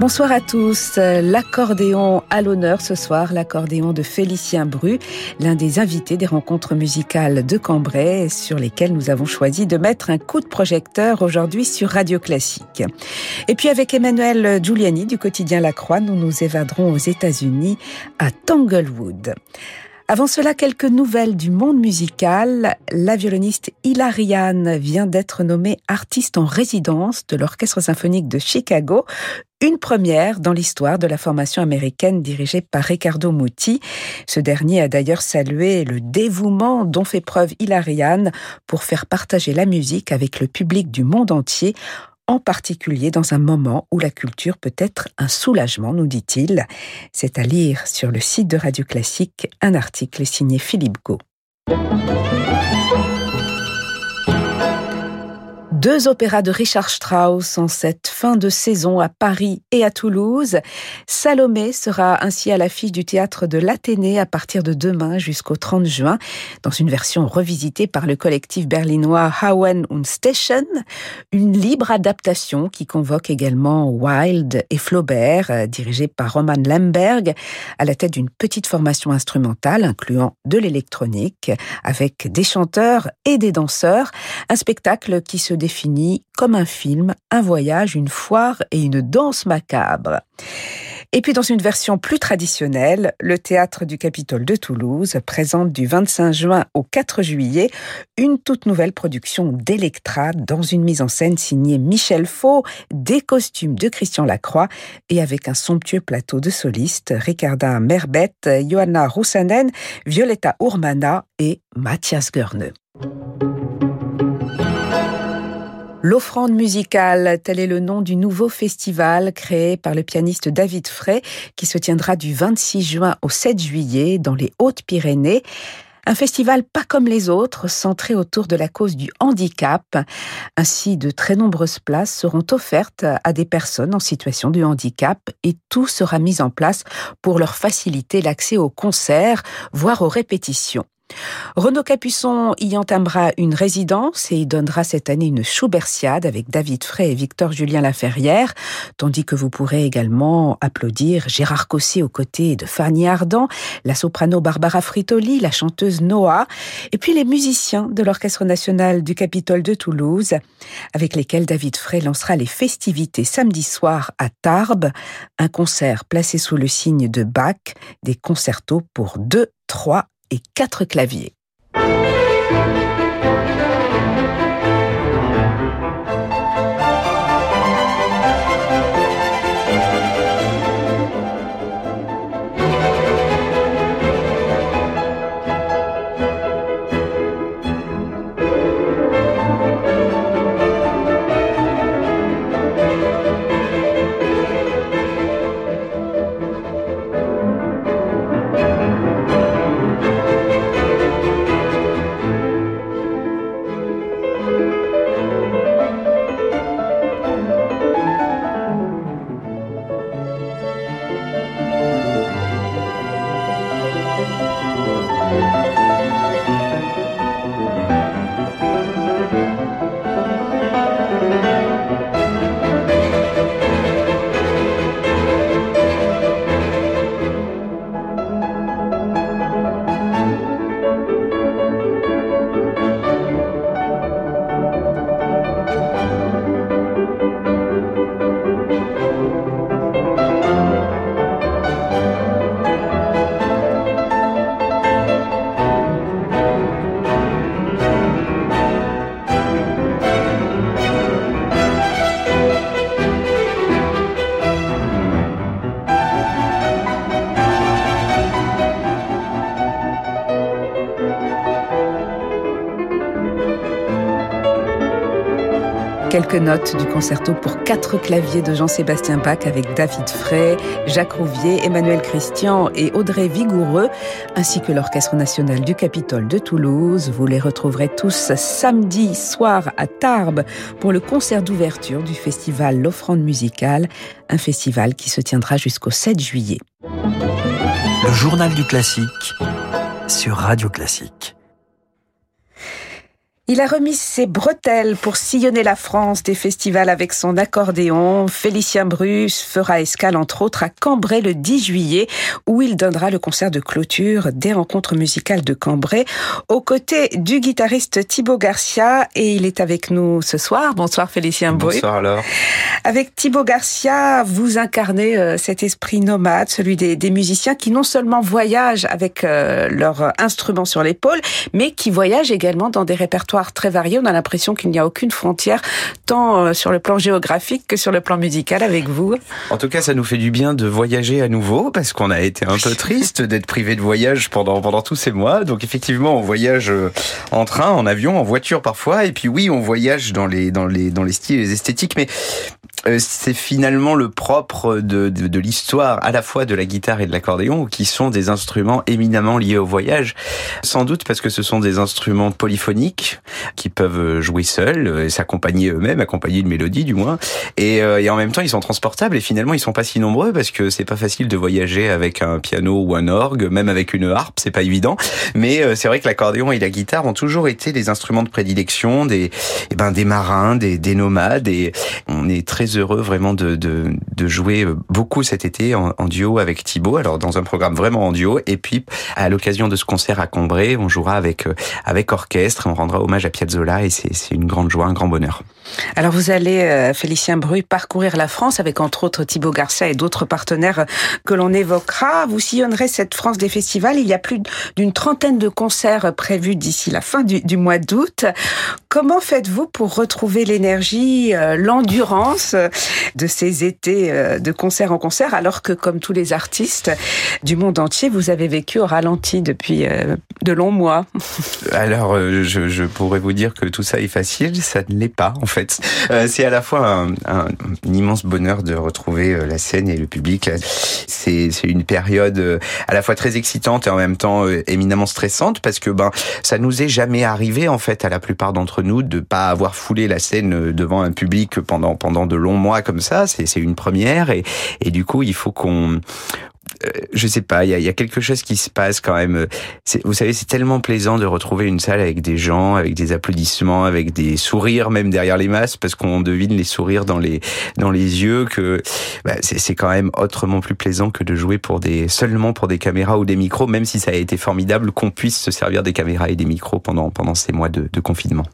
Bonsoir à tous. L'accordéon à l'honneur ce soir, l'accordéon de Félicien Bru, l'un des invités des rencontres musicales de Cambrai sur lesquelles nous avons choisi de mettre un coup de projecteur aujourd'hui sur Radio Classique. Et puis avec Emmanuel Giuliani du quotidien La Croix, nous nous évaderons aux États-Unis à Tanglewood. Avant cela, quelques nouvelles du monde musical. La violoniste Hilariane vient d'être nommée artiste en résidence de l'Orchestre symphonique de Chicago, une première dans l'histoire de la formation américaine dirigée par Riccardo Muti. Ce dernier a d'ailleurs salué le dévouement dont fait preuve Hilariane pour faire partager la musique avec le public du monde entier en particulier dans un moment où la culture peut être un soulagement, nous dit-il. C'est à lire sur le site de Radio Classique un article signé Philippe Gau. Deux opéras de Richard Strauss en cette fin de saison à Paris et à Toulouse. Salomé sera ainsi à l'affiche du théâtre de l'Athénée à partir de demain jusqu'au 30 juin, dans une version revisitée par le collectif berlinois Hauen und Station, une libre adaptation qui convoque également Wilde et Flaubert, euh, dirigée par Roman Lemberg, à la tête d'une petite formation instrumentale incluant de l'électronique, avec des chanteurs et des danseurs, un spectacle qui se comme un film, un voyage, une foire et une danse macabre. Et puis dans une version plus traditionnelle, le théâtre du Capitole de Toulouse présente du 25 juin au 4 juillet une toute nouvelle production d'Electra dans une mise en scène signée Michel Faux, des costumes de Christian Lacroix et avec un somptueux plateau de solistes, Ricarda Merbet, Johanna Roussanen, Violetta Urmana et Mathias Görne. L'offrande musicale, tel est le nom du nouveau festival créé par le pianiste David Frey, qui se tiendra du 26 juin au 7 juillet dans les Hautes-Pyrénées. Un festival pas comme les autres, centré autour de la cause du handicap. Ainsi, de très nombreuses places seront offertes à des personnes en situation de handicap et tout sera mis en place pour leur faciliter l'accès aux concerts, voire aux répétitions. Renaud Capuçon y entamera une résidence et y donnera cette année une Schubertiade avec David Frey et Victor Julien Laferrière, tandis que vous pourrez également applaudir Gérard Cossé aux côtés de Fanny Ardant, la soprano Barbara Fritoli, la chanteuse Noah, et puis les musiciens de l'Orchestre national du Capitole de Toulouse, avec lesquels David Frey lancera les festivités samedi soir à Tarbes, un concert placé sous le signe de Bach, des concertos pour deux, trois et quatre claviers. Quelques notes du concerto pour quatre claviers de Jean-Sébastien Bach avec David Frey, Jacques Rouvier, Emmanuel Christian et Audrey Vigoureux, ainsi que l'Orchestre national du Capitole de Toulouse. Vous les retrouverez tous samedi soir à Tarbes pour le concert d'ouverture du festival L'Offrande musicale, un festival qui se tiendra jusqu'au 7 juillet. Le journal du classique sur Radio Classique. Il a remis ses bretelles pour sillonner la France des festivals avec son accordéon. Félicien Bruce fera escale entre autres à Cambrai le 10 juillet où il donnera le concert de clôture des rencontres musicales de Cambrai aux côtés du guitariste Thibaut Garcia et il est avec nous ce soir. Bonsoir Félicien Bruce. Bonsoir alors. Avec Thibaut Garcia, vous incarnez euh, cet esprit nomade, celui des, des, musiciens qui non seulement voyagent avec euh, leur instrument sur l'épaule, mais qui voyagent également dans des répertoires très varié. On a l'impression qu'il n'y a aucune frontière, tant euh, sur le plan géographique que sur le plan musical avec vous. En tout cas, ça nous fait du bien de voyager à nouveau parce qu'on a été un peu triste d'être privé de voyage pendant pendant tous ces mois. Donc effectivement, on voyage euh, en train, en avion, en voiture parfois. Et puis oui, on voyage dans les dans les dans les styles, les esthétiques. Mais c'est finalement le propre de, de, de l'histoire à la fois de la guitare et de l'accordéon, qui sont des instruments éminemment liés au voyage. Sans doute parce que ce sont des instruments polyphoniques qui peuvent jouer seuls euh, et s'accompagner eux-mêmes, accompagner une mélodie du moins. Et, euh, et, en même temps, ils sont transportables et finalement, ils sont pas si nombreux parce que c'est pas facile de voyager avec un piano ou un orgue, même avec une harpe, c'est pas évident. Mais c'est vrai que l'accordéon et la guitare ont toujours été des instruments de prédilection des, eh ben, des marins, des, des nomades et on est très heureux vraiment de, de, jouer beaucoup cet été en, duo avec Thibaut, alors dans un programme vraiment en duo, et puis à l'occasion de ce concert à Combray, on jouera avec, avec orchestre, on rendra hommage à Piazzolla, et c'est une grande joie, un grand bonheur. Alors vous allez, euh, Félicien Bruy, parcourir la France avec entre autres Thibaut Garcia et d'autres partenaires que l'on évoquera. Vous sillonnerez cette France des festivals. Il y a plus d'une trentaine de concerts prévus d'ici la fin du, du mois d'août. Comment faites-vous pour retrouver l'énergie, euh, l'endurance de ces étés euh, de concert en concert, alors que comme tous les artistes du monde entier, vous avez vécu au ralenti depuis de longs mois? Alors, je, je pourrais vous dire que tout ça est facile, ça ne l'est pas en fait. C'est à la fois un, un, immense bonheur de retrouver la scène et le public. C'est une période à la fois très excitante et en même temps éminemment stressante parce que ben ça nous est jamais arrivé en fait à la plupart d'entre nous de pas avoir foulé la scène devant un public pendant pendant de longs mois comme ça. C'est une première et, et du coup il faut qu'on je sais pas, il y a, y a, quelque chose qui se passe quand même. Vous savez, c'est tellement plaisant de retrouver une salle avec des gens, avec des applaudissements, avec des sourires même derrière les masques, parce qu'on devine les sourires dans les dans les yeux. Que bah, c'est quand même autrement plus plaisant que de jouer pour des seulement pour des caméras ou des micros, même si ça a été formidable qu'on puisse se servir des caméras et des micros pendant pendant ces mois de confinement.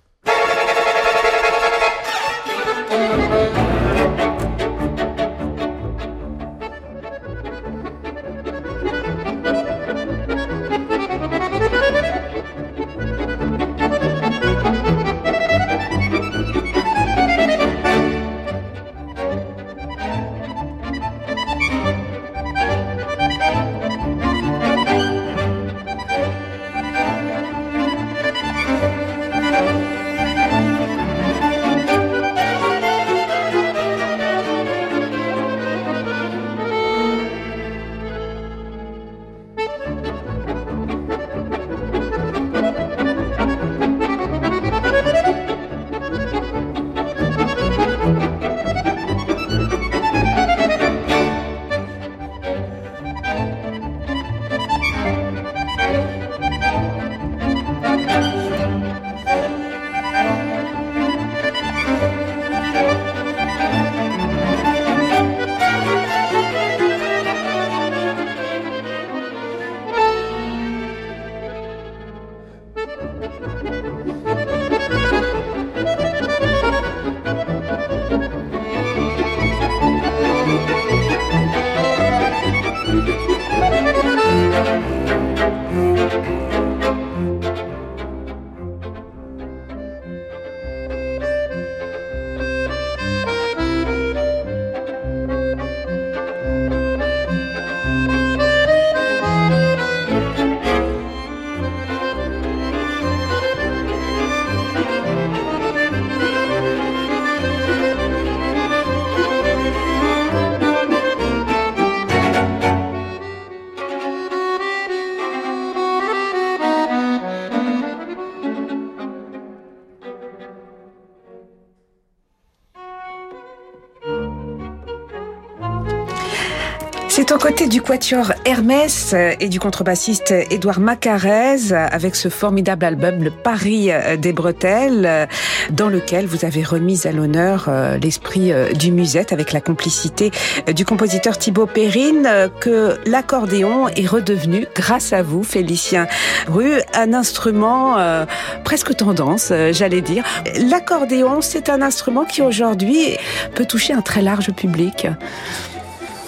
C'est aux côtés du quatuor Hermès et du contrebassiste Édouard Macarez avec ce formidable album Le Paris des Bretelles dans lequel vous avez remis à l'honneur euh, l'esprit euh, du musette avec la complicité du compositeur Thibaut Perrine que l'accordéon est redevenu grâce à vous Félicien Rue un instrument euh, presque tendance j'allais dire. L'accordéon c'est un instrument qui aujourd'hui peut toucher un très large public.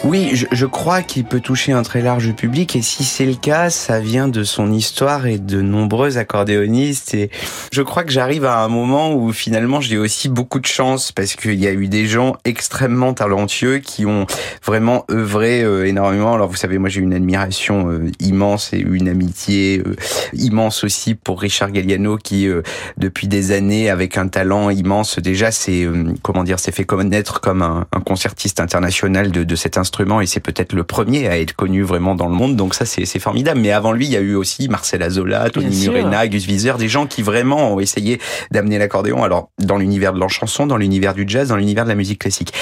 Oui, je, je crois qu'il peut toucher un très large public et si c'est le cas, ça vient de son histoire et de nombreux accordéonistes et je crois que j'arrive à un moment où finalement j'ai aussi beaucoup de chance parce qu'il y a eu des gens extrêmement talentueux qui ont vraiment œuvré euh, énormément. Alors vous savez, moi j'ai une admiration euh, immense et une amitié euh, immense aussi pour Richard Galliano qui depuis des années avec un talent immense déjà c'est comment dire s'est fait connaître comme un, concertiste international de, de cet instrument et c'est peut-être le premier à être connu vraiment dans le monde. Donc ça, c'est formidable. Mais avant lui, il y a eu aussi Marcel Azola, Tony Murena, Gus Wieser, des gens qui vraiment ont essayé d'amener l'accordéon. Alors dans l'univers de la chanson, dans l'univers du jazz, dans l'univers de la musique classique.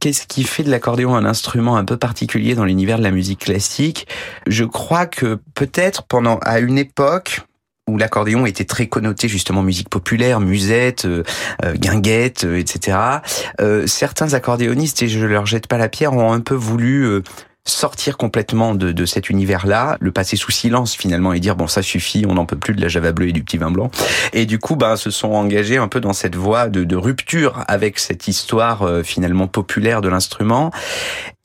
Qu'est-ce qui fait de l'accordéon un instrument un peu particulier dans l'univers de la musique classique? Je crois que peut-être pendant à une époque où l'accordéon était très connoté justement musique populaire, musette, euh, euh guinguette, euh, etc. Euh, certains accordéonistes, et je leur jette pas la pierre, ont un peu voulu sortir complètement de, de cet univers-là, le passer sous silence finalement et dire bon ça suffit, on n'en peut plus de la java bleue et du petit vin blanc. Et du coup, ben se sont engagés un peu dans cette voie de, de rupture avec cette histoire finalement populaire de l'instrument.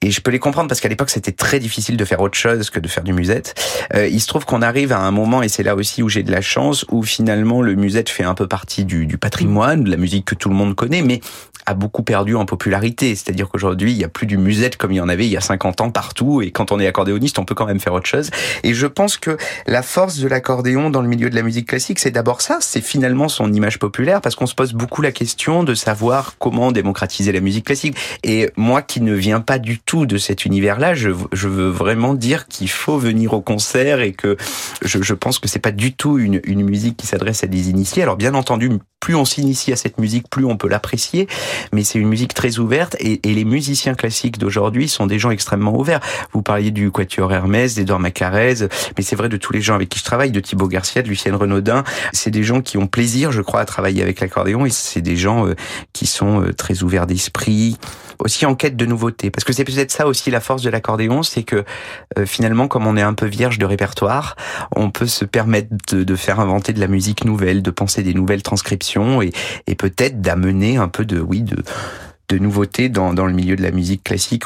Et je peux les comprendre parce qu'à l'époque c'était très difficile de faire autre chose que de faire du musette. Euh, il se trouve qu'on arrive à un moment et c'est là aussi où j'ai de la chance où finalement le musette fait un peu partie du, du patrimoine, de la musique que tout le monde connaît, mais a beaucoup perdu en popularité. C'est-à-dire qu'aujourd'hui il y a plus du musette comme il y en avait il y a 50 ans partout et quand on est accordéoniste on peut quand même faire autre chose. Et je pense que la force de l'accordéon dans le milieu de la musique classique c'est d'abord ça, c'est finalement son image populaire parce qu'on se pose beaucoup la question de savoir comment démocratiser la musique classique. Et moi qui ne viens pas du tout de cet univers-là, je, je, veux vraiment dire qu'il faut venir au concert et que je, je pense que c'est pas du tout une, une musique qui s'adresse à des initiés. Alors bien entendu, plus on s'initie à cette musique, plus on peut l'apprécier, mais c'est une musique très ouverte et, et les musiciens classiques d'aujourd'hui sont des gens extrêmement ouverts. Vous parliez du Quatuor Hermès, d'Edouard Macarez, mais c'est vrai de tous les gens avec qui je travaille, de Thibaut Garcia, de Lucienne Renaudin. C'est des gens qui ont plaisir, je crois, à travailler avec l'accordéon et c'est des gens euh, qui sont euh, très ouverts d'esprit, aussi en quête de nouveautés. Parce que c'est peut-être ça aussi la force de l'accordéon, c'est que euh, finalement, comme on est un peu vierge de répertoire, on peut se permettre de, faire inventer de la musique nouvelle, de penser des nouvelles transcriptions et, et peut-être d'amener un peu de, oui, de, de nouveautés dans le milieu de la musique classique.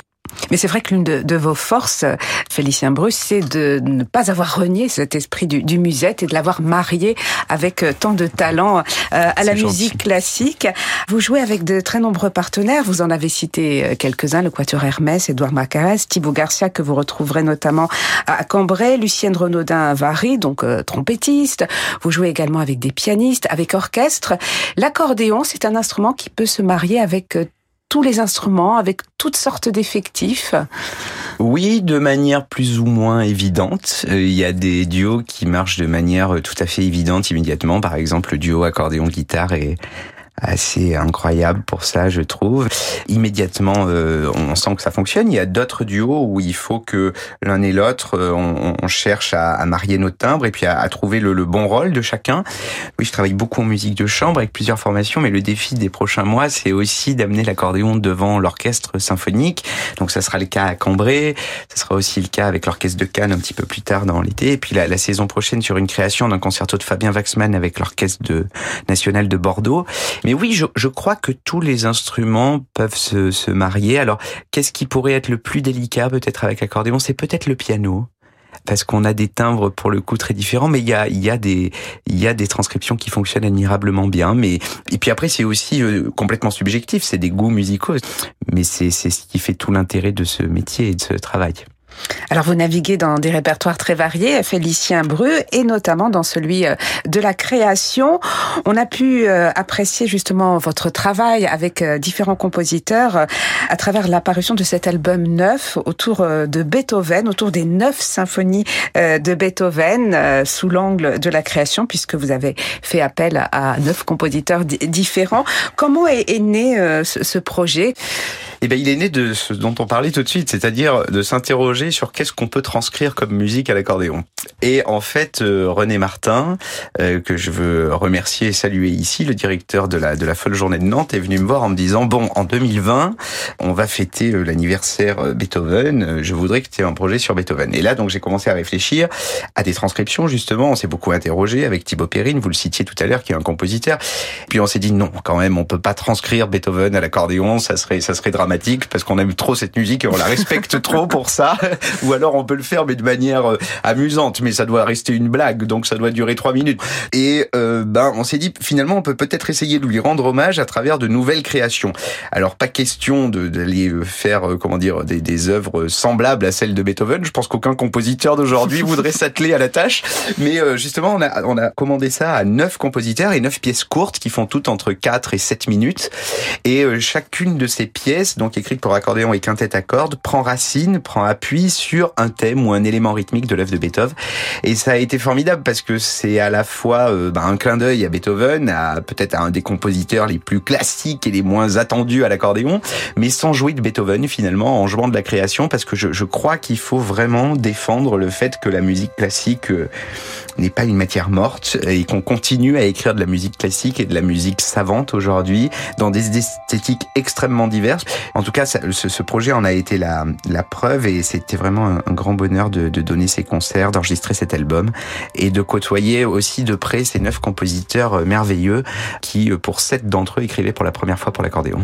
Mais c'est vrai que l'une de, de, vos forces, Félicien Bruce, c'est de ne pas avoir renié cet esprit du, du musette et de l'avoir marié avec euh, tant de talent euh, à la gentil. musique classique. Vous jouez avec de très nombreux partenaires. Vous en avez cité euh, quelques-uns, le Quatuor Hermès, Édouard Macarès, Thibaut Garcia, que vous retrouverez notamment à Cambrai, Lucienne Renaudin Vary, donc euh, trompettiste. Vous jouez également avec des pianistes, avec orchestre. L'accordéon, c'est un instrument qui peut se marier avec tous les instruments, avec toutes sortes d'effectifs Oui, de manière plus ou moins évidente. Euh, il y a des duos qui marchent de manière tout à fait évidente immédiatement. Par exemple, le duo accordéon-guitare et assez incroyable pour ça, je trouve. Immédiatement, euh, on sent que ça fonctionne. Il y a d'autres duos où il faut que l'un et l'autre, euh, on, cherche à, marier nos timbres et puis à, trouver le, bon rôle de chacun. Oui, je travaille beaucoup en musique de chambre avec plusieurs formations, mais le défi des prochains mois, c'est aussi d'amener l'accordéon devant l'orchestre symphonique. Donc ça sera le cas à Cambrai, ça sera aussi le cas avec l'orchestre de Cannes un petit peu plus tard dans l'été. Et puis la, saison prochaine sur une création d'un concerto de Fabien Waxman avec l'orchestre national de Bordeaux. Mais oui, je, je, crois que tous les instruments peuvent se, se marier. Alors, qu'est-ce qui pourrait être le plus délicat peut-être avec l'accordéon? C'est peut-être le piano parce qu'on a des timbres pour le coup très différents, mais il y a, y a des, y a des transcriptions qui fonctionnent admirablement bien. Mais et puis après c'est aussi euh, complètement subjectif, c'est des goûts musicaux, mais c'est ce qui fait tout l'intérêt de ce métier et de ce travail. Alors vous naviguez dans des répertoires très variés, Félicien Bru, et notamment dans celui euh, de la création. On a pu euh, apprécier justement votre travail avec euh, différents compositeurs à travers l'apparition de cet album neuf autour de Beethoven, autour des neuf symphonies de Beethoven sous l'angle de la création, puisque vous avez fait appel à neuf compositeurs différents. Comment est, né ce projet? Eh bien, il est né de ce dont on parlait tout de suite, c'est-à-dire de s'interroger sur qu'est-ce qu'on peut transcrire comme musique à l'accordéon. Et en fait, euh, René Martin, euh, que je veux remercier et saluer ici, le directeur de la de la folle journée de Nantes, est venu me voir en me disant bon, en 2020, on va fêter euh, l'anniversaire Beethoven. Je voudrais que tu aies un projet sur Beethoven. Et là, donc, j'ai commencé à réfléchir à des transcriptions. Justement, on s'est beaucoup interrogé avec Thibaut Perrine, vous le citiez tout à l'heure, qui est un compositeur. Puis on s'est dit non, quand même, on peut pas transcrire Beethoven à l'accordéon, ça serait ça serait dramatique parce qu'on aime trop cette musique et on la respecte trop pour ça. Ou alors on peut le faire mais de manière euh, amusante, mais ça doit rester une blague, donc ça doit durer trois minutes. Et euh, ben on s'est dit finalement on peut peut-être essayer de lui rendre hommage à travers de nouvelles créations. Alors pas question d'aller euh, faire comment dire des, des œuvres semblables à celles de Beethoven. Je pense qu'aucun compositeur d'aujourd'hui voudrait s'atteler à la tâche. Mais justement on a on a commandé ça à neuf compositeurs et neuf pièces courtes qui font toutes entre 4 et 7 minutes. Et chacune de ces pièces donc écrite pour accordéon et quintette à cordes, prend racine, prend appui sur un thème ou un élément rythmique de l'œuvre de Beethoven. Et ça a été formidable parce que c'est à la fois euh, bah, un clin d'œil à Beethoven, à peut-être à un des compositeurs les plus classiques et les moins attendus à l'accordéon, mais sans jouer de Beethoven finalement, en jouant de la création, parce que je, crois qu'il faut vraiment défendre le fait que la musique classique euh, n'est pas une matière morte et qu'on continue à écrire de la musique classique et de la musique savante aujourd'hui dans des esthétiques extrêmement diverses. En tout cas, ce, ce, projet en a été la, la preuve et c'était vraiment un, un, grand bonheur de, de donner ces concerts, d'enregistrer cet album et de côtoyer aussi de près ces neuf compositeurs euh, merveilleux qui, euh, pour sept d'entre eux, écrivaient pour la première fois pour l'accordéon.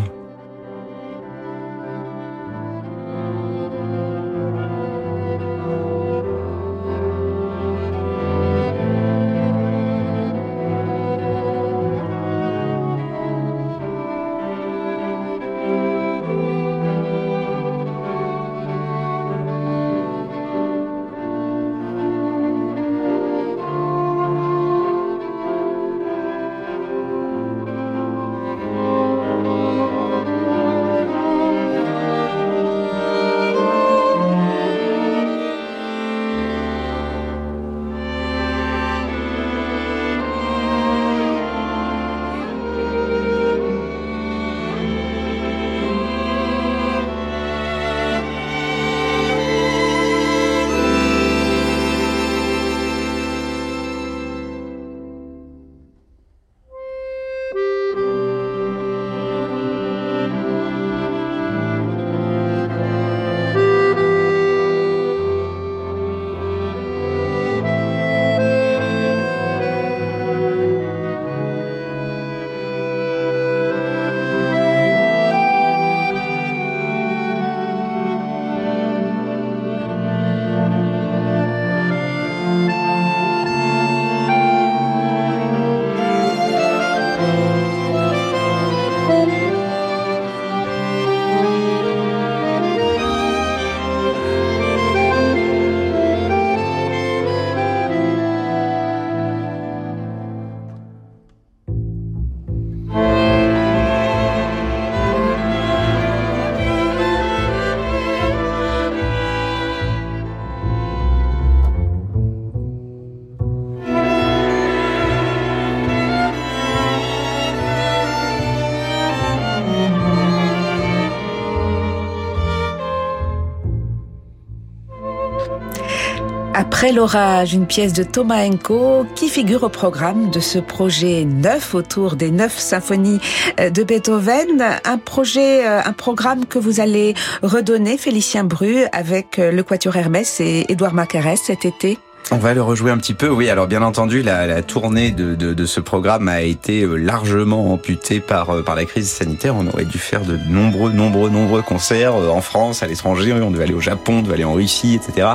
Après l'orage, une pièce de Thomas Enko qui figure au programme de ce projet neuf autour des neuf symphonies euh, de Beethoven. Un projet, euh, un programme que vous allez redonner, Félicien Bru, avec euh, le Quatuor Hermès et Édouard Macarès cet été. On va le rejouer un petit peu, oui. Alors bien entendu, la, tournée de, de, ce programme a été euh, largement amputée par euh, par la crise sanitaire. On aurait dû faire de nombreux, nombreux, nombreux concerts euh, en France, à l'étranger. On devait aller au Japon, on devait aller en Russie, etc.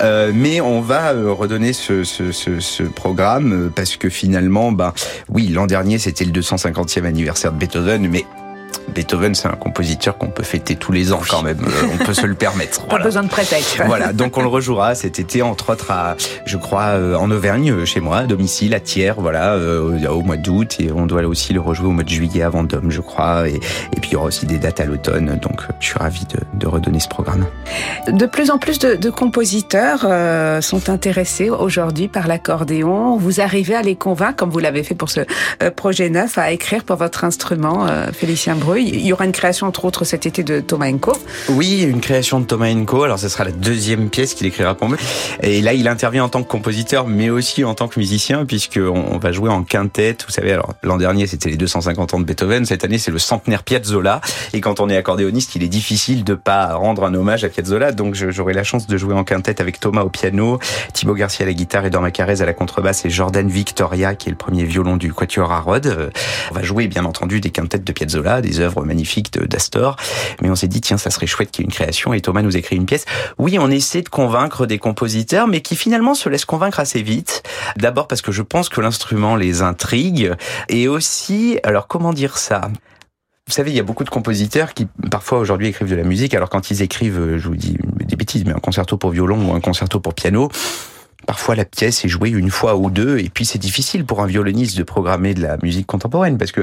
Euh, mais on va redonner ce, programme parce que finalement, bah oui, l'an dernier c'était le 250e anniversaire de Beethoven, mais Beethoven, c'est un compositeur qu'on peut fêter tous les ans quand même. Euh, on peut se le permettre. Pas besoin de prétexte. Voilà, donc on le rejouera cet été, entre autres à, je crois, euh, en Auvergne, chez moi, à domicile, à Thiers, voilà, au mois d'août, et on doit aussi le rejouer au mois de juillet à Vendôme, je crois, et, et puis il y aura aussi des dates à l'automne, donc je suis ravi de, de, redonner ce programme. De plus en plus de, de compositeurs sont intéressés aujourd'hui par l'accordéon. Vous arrivez à les convaincre, comme vous l'avez fait pour ce projet neuf, à écrire pour votre instrument, Félicien Il y aura une création, entre autres, cet été de Thomas Enko. Oui, une création de Thomas Enko. Alors, ce sera la deuxième pièce qu'il écrira pour moi. Et là, il intervient en tant que compositeur, mais aussi en tant que musicien, puisqu'on va jouer en quintette. Vous savez, alors, l'an dernier, c'était les 250 ans de Beethoven. Cette année, c'est le centenaire Piazzolla. Et quand on est accordéoniste, il est difficile de pas rendre un hommage à Piazzolla. Donc, j'aurai la chance de jouer en quintette avec Thomas au piano, Thibaut Garcia à la guitare et Dorma Carrez à la contrebasse et Jordan Victoria, qui est le premier violon du Quatuor à Rhodes. On va jouer, bien entendu, des quintettes de Piazzolla, des œuvres magnifiques d'Astor. Mais on s'est dit, tiens, ça serait chouette qu'il y ait une création. Et Thomas nous écrit une pièce. Oui, on essaie de convaincre des compositeurs, mais qui finalement se laissent convaincre assez vite. D'abord parce que je pense que l'instrument les intrigue. Et aussi, alors comment dire ça? Vous savez, il y a beaucoup de compositeurs qui parfois aujourd'hui écrivent de la musique. Alors quand ils écrivent, je vous dis des bêtises, mais un concerto pour violon ou un concerto pour piano, Parfois, la pièce est jouée une fois ou deux, et puis c'est difficile pour un violoniste de programmer de la musique contemporaine, parce que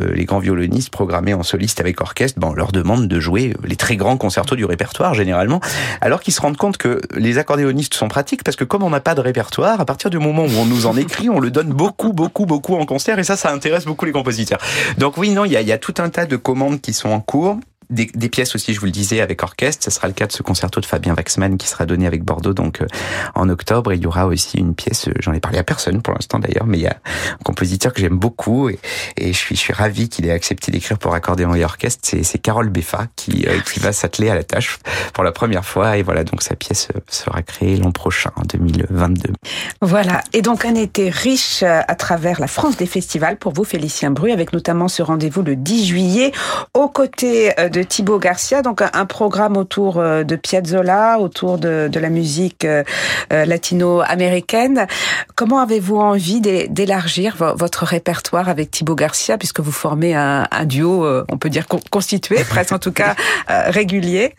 euh, les grands violonistes programmés en soliste avec orchestre, ben, on leur demande de jouer les très grands concertos du répertoire, généralement, alors qu'ils se rendent compte que les accordéonistes sont pratiques, parce que comme on n'a pas de répertoire, à partir du moment où on nous en écrit, on le donne beaucoup, beaucoup, beaucoup en concert, et ça, ça intéresse beaucoup les compositeurs. Donc oui, non, il y a, y a tout un tas de commandes qui sont en cours des, des, pièces aussi, je vous le disais, avec orchestre. Ce sera le cas de ce concerto de Fabien Waxman qui sera donné avec Bordeaux donc euh, en octobre. Et il y aura aussi une pièce, euh, j'en ai parlé à personne pour l'instant d'ailleurs, mais il y a un compositeur que j'aime beaucoup et, et, je suis, je suis ravi qu'il ait accepté d'écrire pour accordéon et orchestre. C'est Carole Beffa qui, euh, qui va s'atteler à la tâche pour la première fois. Et voilà, donc sa pièce sera créée l'an prochain, en 2022. Voilà, et donc un été riche à travers la France des festivals pour vous, Félicien Bru, avec notamment ce rendez-vous le 10 juillet aux côtés de Thibaut Garcia, donc un, programme autour euh, de Piazzolla, autour de, de la musique euh, euh, latino-américaine. Comment avez-vous envie d'élargir votre répertoire avec Thibaut Garcia, puisque vous formez un, un duo, on peut dire constitué, presque en tout cas régulier?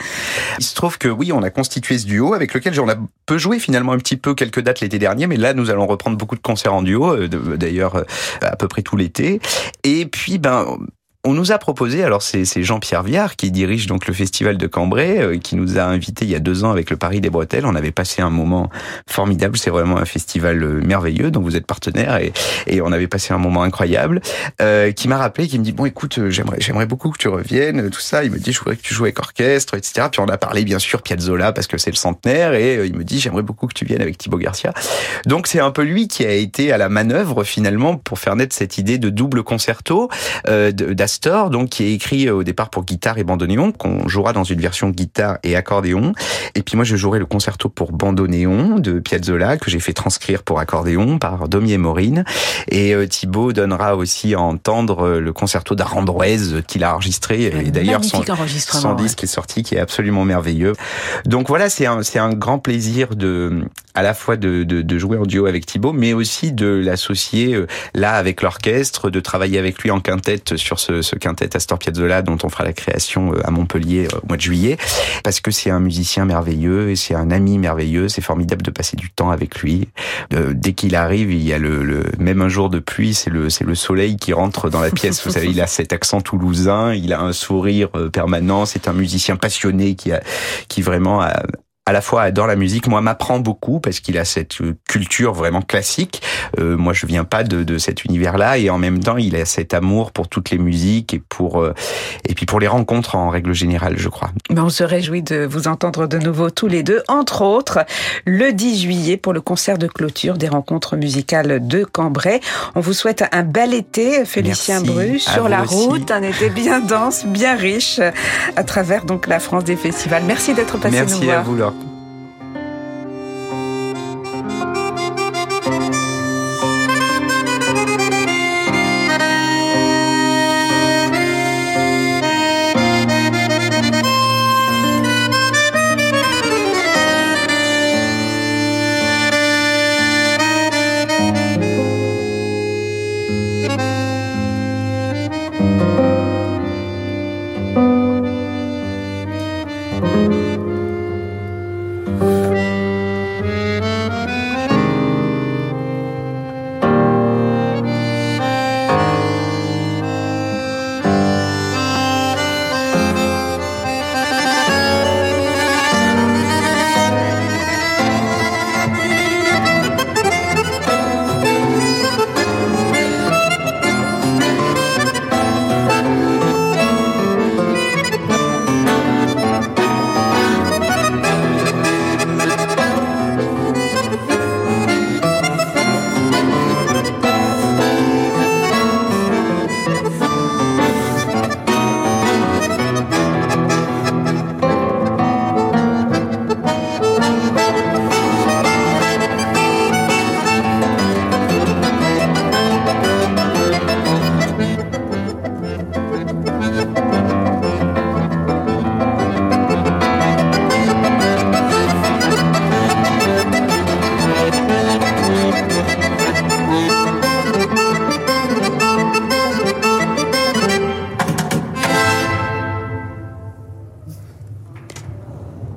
Il se trouve que oui, on a constitué ce duo avec lequel on a peu joué finalement un petit peu quelques dates l'été dernier, mais là nous allons reprendre beaucoup de concerts en duo, d'ailleurs à peu près tout l'été. Et puis ben on nous a proposé, alors c'est Jean-Pierre Viard qui dirige donc le festival de Cambrai, euh, qui nous a invités il y a deux ans avec le Paris des Bretelles. On avait passé un moment formidable. C'est vraiment un festival euh, merveilleux dont vous êtes partenaire et, et on avait passé un moment incroyable. Euh, qui m'a rappelé, qui me dit bon écoute, euh, j'aimerais j'aimerais beaucoup que tu reviennes, tout ça. Il me dit je voudrais que tu joues avec orchestre, etc. Puis on a parlé bien sûr Piazzolla parce que c'est le centenaire et il me dit j'aimerais beaucoup que tu viennes avec Thibaut Garcia. Donc c'est un peu lui qui a été à la manœuvre finalement pour faire naître cette idée de double concerto euh, donc qui est écrit euh, au départ pour guitare et bandoneon, qu'on jouera dans une version guitare et accordéon. Et puis moi, je jouerai le concerto pour bandoneon de Piazzolla que j'ai fait transcrire pour accordéon par Domier Morine. Et euh, Thibaut donnera aussi à entendre euh, le concerto d'Arandroise qu'il a enregistré. Et d'ailleurs, son, son disque est sorti, qui est absolument merveilleux. Donc voilà, c'est un, c'est un grand plaisir de, à la fois de, de, de jouer en duo avec Thibaut, mais aussi de l'associer là avec l'orchestre, de travailler avec lui en quintette sur ce, ce quintet Astor Piazzolla dont on fera la création euh, à Montpellier euh, au mois de juillet parce que c'est un musicien merveilleux et c'est un ami merveilleux. C'est formidable de passer du temps avec lui. Euh, dès qu'il arrive, il y a le, le, même un jour de pluie, c'est le c'est le soleil qui rentre dans la pièce. Vous savez, il a cet accent toulousain, il a un sourire permanent. C'est un musicien passionné qui a qui vraiment a, à la fois adore la musique, moi m'apprend beaucoup parce qu'il a cette euh, culture vraiment classique. Euh, moi je viens pas de, de cet univers-là et en même temps il a cet amour pour toutes les musiques et pour euh, et puis pour les rencontres en règle générale, je crois. Ben, on se réjouit de vous entendre de nouveau tous les deux, entre autres le 10 juillet pour le concert de clôture des rencontres musicales de Cambrai. On vous souhaite un bel été, Félicien Bru, sur la route, un été bien dense, bien riche à travers donc la France des festivals. Merci d'être passé Merci nous voir. à vous Laure.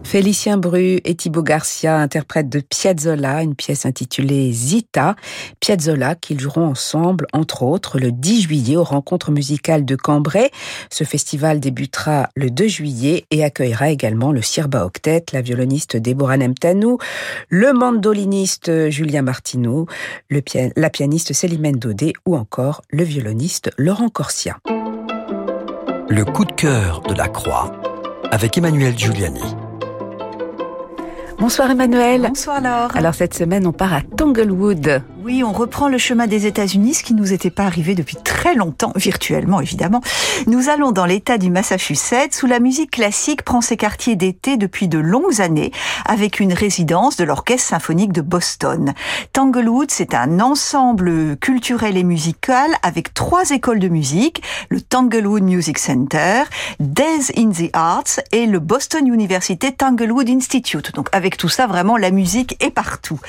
Félicien Bru et Thibaut Garcia interprètent de Piazzolla une pièce intitulée Zita. Piazzolla qu'ils joueront ensemble, entre autres, le 10 juillet aux rencontres musicales de Cambrai. Ce festival débutera le 2 juillet et accueillera également le Sirba Octet, la violoniste Déborah Nemtanou, le mandoliniste Julien Martineau, la pianiste Célimène Daudet ou encore le violoniste Laurent Corsia. Le coup de cœur de la Croix avec Emmanuel Giuliani. Bonsoir Emmanuel. Bonsoir Laure. Alors cette semaine, on part à Tanglewood. Oui, on reprend le chemin des États-Unis, ce qui nous était pas arrivé depuis très longtemps, virtuellement évidemment. Nous allons dans l'État du Massachusetts, où la musique classique prend ses quartiers d'été depuis de longues années, avec une résidence de l'Orchestre symphonique de Boston. Tanglewood, c'est un ensemble culturel et musical avec trois écoles de musique, le Tanglewood Music Center, Days in the Arts et le Boston University Tanglewood Institute. Donc avec tout ça, vraiment, la musique est partout.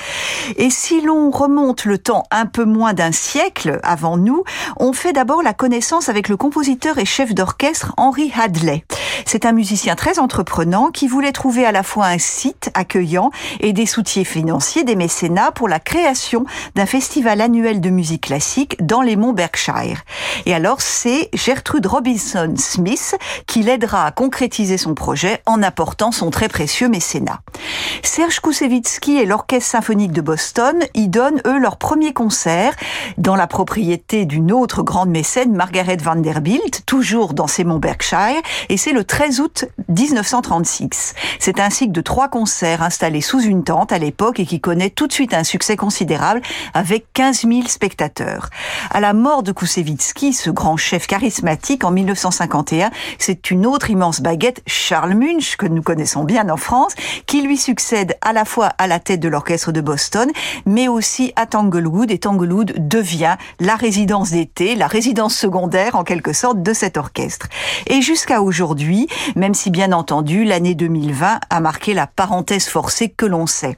Et si l'on remonte le temps un peu moins d'un siècle avant nous, on fait d'abord la connaissance avec le compositeur et chef d'orchestre Henry Hadley. C'est un musicien très entreprenant qui voulait trouver à la fois un site accueillant et des soutiens financiers, des mécénats pour la création d'un festival annuel de musique classique dans les monts Berkshire. Et alors c'est Gertrude Robinson Smith qui l'aidera à concrétiser son projet en apportant son très précieux mécénat. Serge Koussevitzky et l'Orchestre symphonique de Boston y donnent eux leur premier concert dans la propriété d'une autre grande mécène, Margaret Vanderbilt, toujours dans ces monts Berkshire, et c'est le 13 août 1936. C'est un cycle de trois concerts installés sous une tente à l'époque et qui connaît tout de suite un succès considérable avec 15 000 spectateurs. À la mort de Koussevitzky, ce grand chef charismatique en 1951, c'est une autre immense baguette, Charles Munch, que nous connaissons bien en France, qui lui succède à la fois à la tête de l'orchestre de Boston, mais aussi à Tanglewood, et Tanglewood devient la résidence d'été, la résidence secondaire en quelque sorte de cet orchestre. Et jusqu'à aujourd'hui, même si bien entendu l'année 2020 a marqué la parenthèse forcée que l'on sait.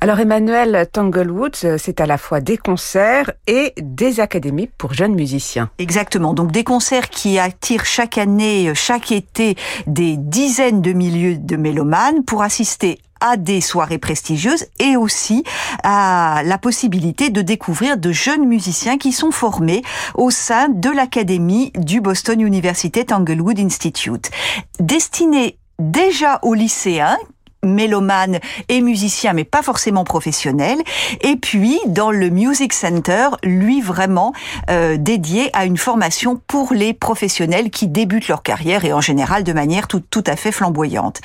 Alors Emmanuel Tanglewood, c'est à la fois des concerts et des académies pour jeunes musiciens. Exactement, donc des concerts qui attirent chaque année, chaque été, des dizaines de milieux de mélomanes pour assister à des soirées prestigieuses et aussi à la possibilité de découvrir de jeunes musiciens qui sont formés au sein de l'académie du Boston University Tanglewood Institute. Destinée déjà aux lycéens mélomane et musicien, mais pas forcément professionnel. Et puis, dans le Music Center, lui vraiment euh, dédié à une formation pour les professionnels qui débutent leur carrière et en général de manière tout, tout à fait flamboyante.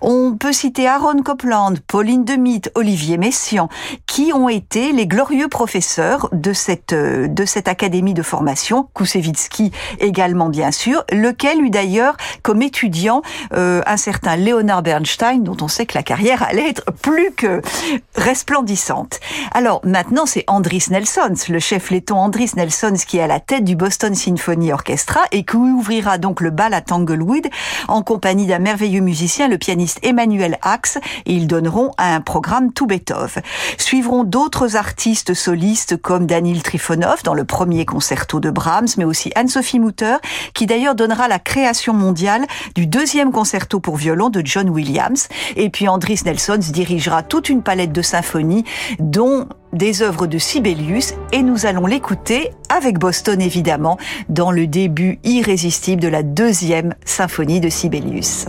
On peut citer Aaron Copland, Pauline Demit, Olivier Messiaen, qui ont été les glorieux professeurs de cette, euh, de cette académie de formation, Koussevitzky également bien sûr, lequel eut d'ailleurs comme étudiant euh, un certain Leonard Bernstein, dont on sait que la carrière allait être plus que resplendissante. Alors maintenant, c'est Andris Nelsons, le chef letton Andris Nelsons, qui est à la tête du Boston Symphony Orchestra et qui ouvrira donc le bal à Tanglewood en compagnie d'un merveilleux musicien, le pianiste Emmanuel Axe, et ils donneront un programme tout Beethoven. Suivront d'autres artistes solistes comme Daniel Trifonov dans le premier concerto de Brahms, mais aussi Anne-Sophie Mutter, qui d'ailleurs donnera la création mondiale du deuxième concerto pour violon de John Williams. Puis Andris Nelsons dirigera toute une palette de symphonies, dont des œuvres de Sibelius, et nous allons l'écouter avec Boston évidemment, dans le début irrésistible de la deuxième symphonie de Sibelius.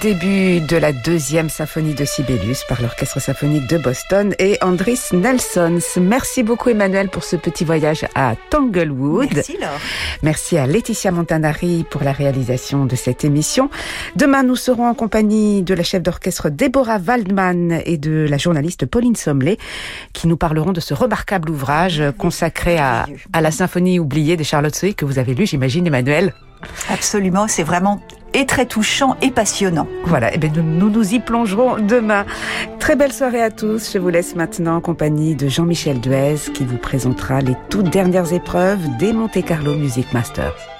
Début de la deuxième symphonie de Sibelius par l'Orchestre symphonique de Boston et Andris Nelsons. Merci beaucoup Emmanuel pour ce petit voyage à Tanglewood. Merci Laure. Merci à Laetitia Montanari pour la réalisation de cette émission. Demain, nous serons en compagnie de la chef d'orchestre Deborah Waldman et de la journaliste Pauline Sommelet qui nous parleront de ce remarquable ouvrage consacré à, à la symphonie oubliée de Charlotte Soey que vous avez lu, j'imagine Emmanuel. Absolument, c'est vraiment et très touchant et passionnant. Voilà, et bien nous nous y plongerons demain. Très belle soirée à tous. Je vous laisse maintenant en compagnie de Jean-Michel Duez qui vous présentera les toutes dernières épreuves des Monte Carlo Music Masters.